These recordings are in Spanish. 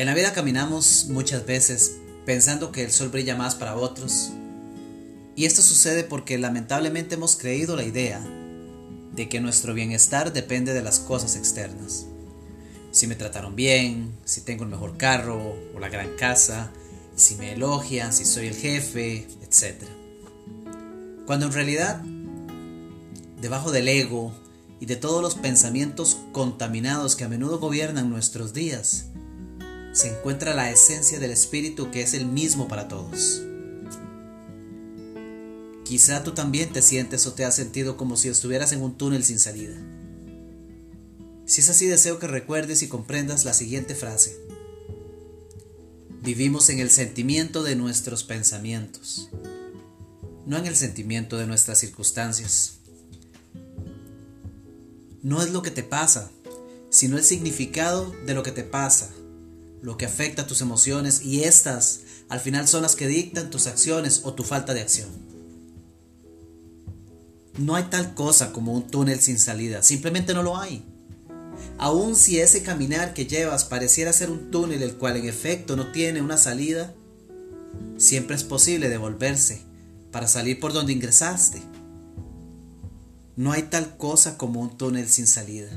En la vida caminamos muchas veces pensando que el sol brilla más para otros. Y esto sucede porque lamentablemente hemos creído la idea de que nuestro bienestar depende de las cosas externas. Si me trataron bien, si tengo el mejor carro o la gran casa, si me elogian, si soy el jefe, etc. Cuando en realidad, debajo del ego y de todos los pensamientos contaminados que a menudo gobiernan nuestros días, se encuentra la esencia del Espíritu que es el mismo para todos. Quizá tú también te sientes o te has sentido como si estuvieras en un túnel sin salida. Si es así, deseo que recuerdes y comprendas la siguiente frase. Vivimos en el sentimiento de nuestros pensamientos, no en el sentimiento de nuestras circunstancias. No es lo que te pasa, sino el significado de lo que te pasa lo que afecta tus emociones y estas al final son las que dictan tus acciones o tu falta de acción. No hay tal cosa como un túnel sin salida, simplemente no lo hay. Aun si ese caminar que llevas pareciera ser un túnel el cual en efecto no tiene una salida, siempre es posible devolverse para salir por donde ingresaste. No hay tal cosa como un túnel sin salida.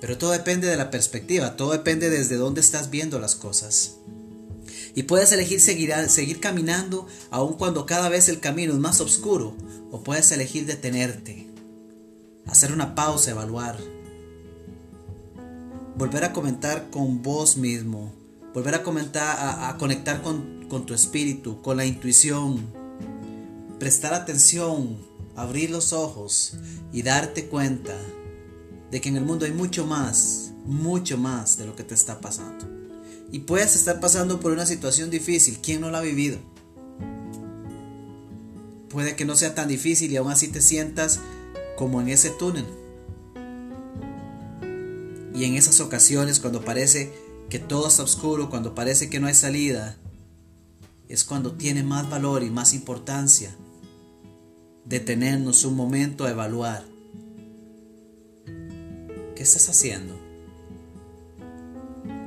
Pero todo depende de la perspectiva, todo depende desde dónde estás viendo las cosas. Y puedes elegir seguir, seguir caminando aun cuando cada vez el camino es más oscuro, o puedes elegir detenerte, hacer una pausa, evaluar, volver a comentar con vos mismo, volver a comentar, a, conectar con, con tu espíritu, con la intuición, prestar atención, abrir los ojos y darte cuenta de que en el mundo hay mucho más, mucho más de lo que te está pasando. Y puedes estar pasando por una situación difícil, ¿quién no la ha vivido? Puede que no sea tan difícil y aún así te sientas como en ese túnel. Y en esas ocasiones cuando parece que todo está oscuro, cuando parece que no hay salida, es cuando tiene más valor y más importancia detenernos un momento a evaluar ¿Qué estás haciendo?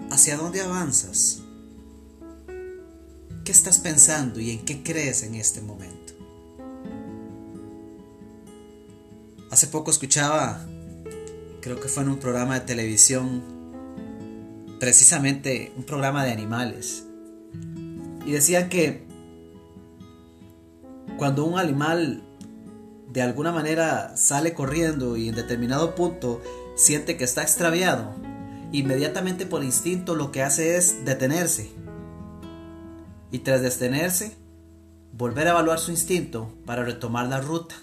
¿Hacia dónde avanzas? ¿Qué estás pensando y en qué crees en este momento? Hace poco escuchaba, creo que fue en un programa de televisión, precisamente un programa de animales, y decían que cuando un animal de alguna manera sale corriendo y en determinado punto siente que está extraviado, inmediatamente por instinto lo que hace es detenerse. Y tras detenerse, volver a evaluar su instinto para retomar la ruta.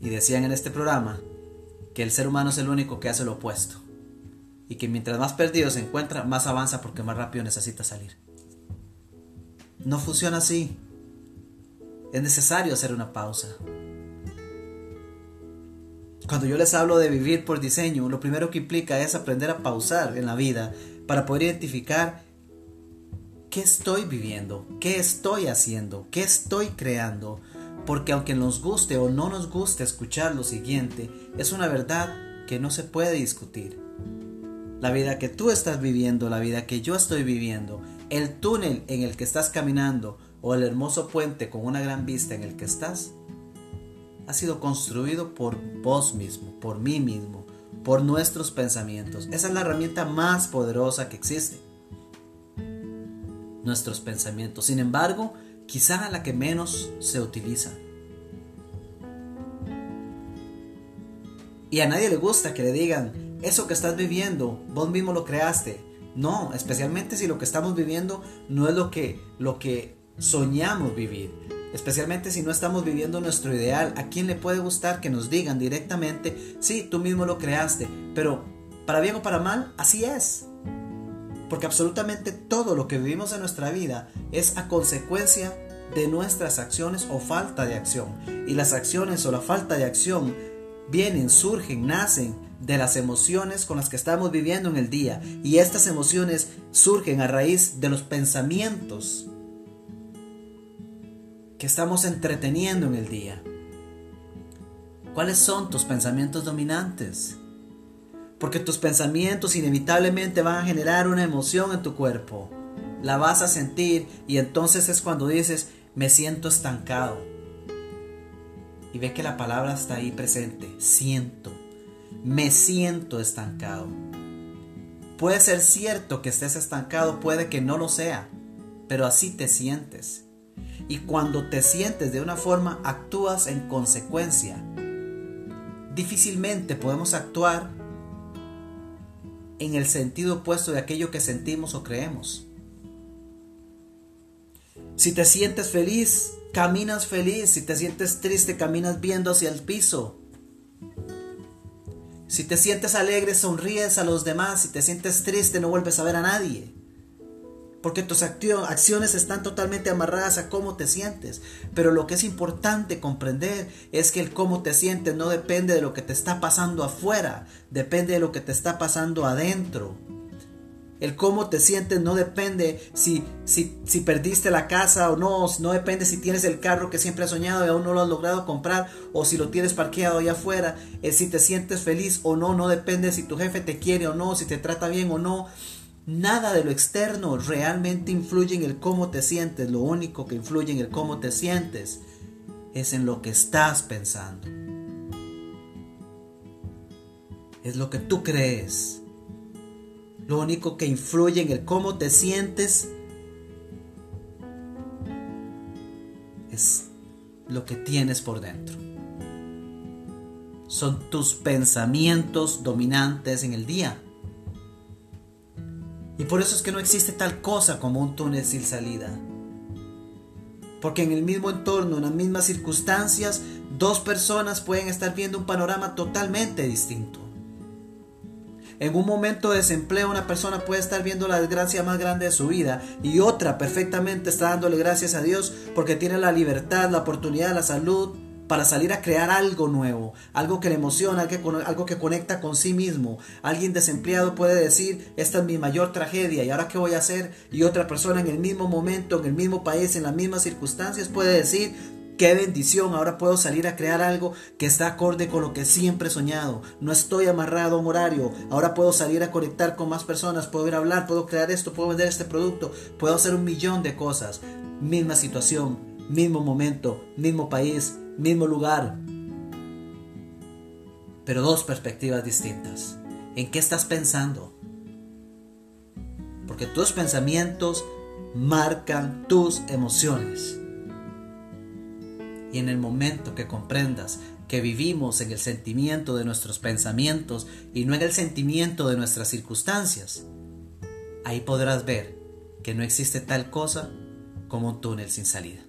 Y decían en este programa que el ser humano es el único que hace lo opuesto. Y que mientras más perdido se encuentra, más avanza porque más rápido necesita salir. No funciona así. Es necesario hacer una pausa. Cuando yo les hablo de vivir por diseño, lo primero que implica es aprender a pausar en la vida para poder identificar qué estoy viviendo, qué estoy haciendo, qué estoy creando. Porque aunque nos guste o no nos guste escuchar lo siguiente, es una verdad que no se puede discutir. La vida que tú estás viviendo, la vida que yo estoy viviendo, el túnel en el que estás caminando o el hermoso puente con una gran vista en el que estás, ha sido construido por vos mismo, por mí mismo, por nuestros pensamientos. Esa es la herramienta más poderosa que existe. Nuestros pensamientos. Sin embargo, quizá la que menos se utiliza. Y a nadie le gusta que le digan, eso que estás viviendo, vos mismo lo creaste. No, especialmente si lo que estamos viviendo no es lo que, lo que soñamos vivir especialmente si no estamos viviendo nuestro ideal. ¿A quién le puede gustar que nos digan directamente, sí, tú mismo lo creaste, pero para bien o para mal, así es? Porque absolutamente todo lo que vivimos en nuestra vida es a consecuencia de nuestras acciones o falta de acción. Y las acciones o la falta de acción vienen, surgen, nacen de las emociones con las que estamos viviendo en el día. Y estas emociones surgen a raíz de los pensamientos que estamos entreteniendo en el día? ¿Cuáles son tus pensamientos dominantes? Porque tus pensamientos inevitablemente van a generar una emoción en tu cuerpo. La vas a sentir y entonces es cuando dices, me siento estancado. Y ve que la palabra está ahí presente, siento. Me siento estancado. Puede ser cierto que estés estancado, puede que no lo sea, pero así te sientes. Y cuando te sientes de una forma, actúas en consecuencia. Difícilmente podemos actuar en el sentido opuesto de aquello que sentimos o creemos. Si te sientes feliz, caminas feliz. Si te sientes triste, caminas viendo hacia el piso. Si te sientes alegre, sonríes a los demás. Si te sientes triste, no vuelves a ver a nadie. Porque tus acciones están totalmente amarradas a cómo te sientes. Pero lo que es importante comprender es que el cómo te sientes no depende de lo que te está pasando afuera, depende de lo que te está pasando adentro. El cómo te sientes no depende si, si, si, perdiste la casa o no, no depende si tienes el carro que siempre has soñado y aún no lo has logrado comprar o si lo tienes parqueado allá afuera. Es si te sientes feliz o no, no depende si tu jefe te quiere o no, si te trata bien o no. Nada de lo externo realmente influye en el cómo te sientes. Lo único que influye en el cómo te sientes es en lo que estás pensando. Es lo que tú crees lo único que influye en el cómo te sientes es lo que tienes por dentro. Son tus pensamientos dominantes en el día. Por eso es que no existe tal cosa como un túnel sin salida. Porque en el mismo entorno, en las mismas circunstancias, dos personas pueden estar viendo un panorama totalmente distinto. En un momento de desempleo una persona puede estar viendo la desgracia más grande de su vida y otra perfectamente está dándole gracias a Dios porque tiene la libertad, la oportunidad, la salud para salir a crear algo nuevo, algo que le emociona, algo que conecta con sí mismo. Alguien desempleado puede decir, esta es mi mayor tragedia y ahora qué voy a hacer. Y otra persona en el mismo momento, en el mismo país, en las mismas circunstancias puede decir, Qué bendición, ahora puedo salir a crear algo que está acorde con lo que siempre he soñado. No estoy amarrado a un horario, ahora puedo salir a conectar con más personas, puedo ir a hablar, puedo crear esto, puedo vender este producto, puedo hacer un millón de cosas. Misma situación, mismo momento, mismo país, mismo lugar. Pero dos perspectivas distintas. ¿En qué estás pensando? Porque tus pensamientos marcan tus emociones. Y en el momento que comprendas que vivimos en el sentimiento de nuestros pensamientos y no en el sentimiento de nuestras circunstancias, ahí podrás ver que no existe tal cosa como un túnel sin salida.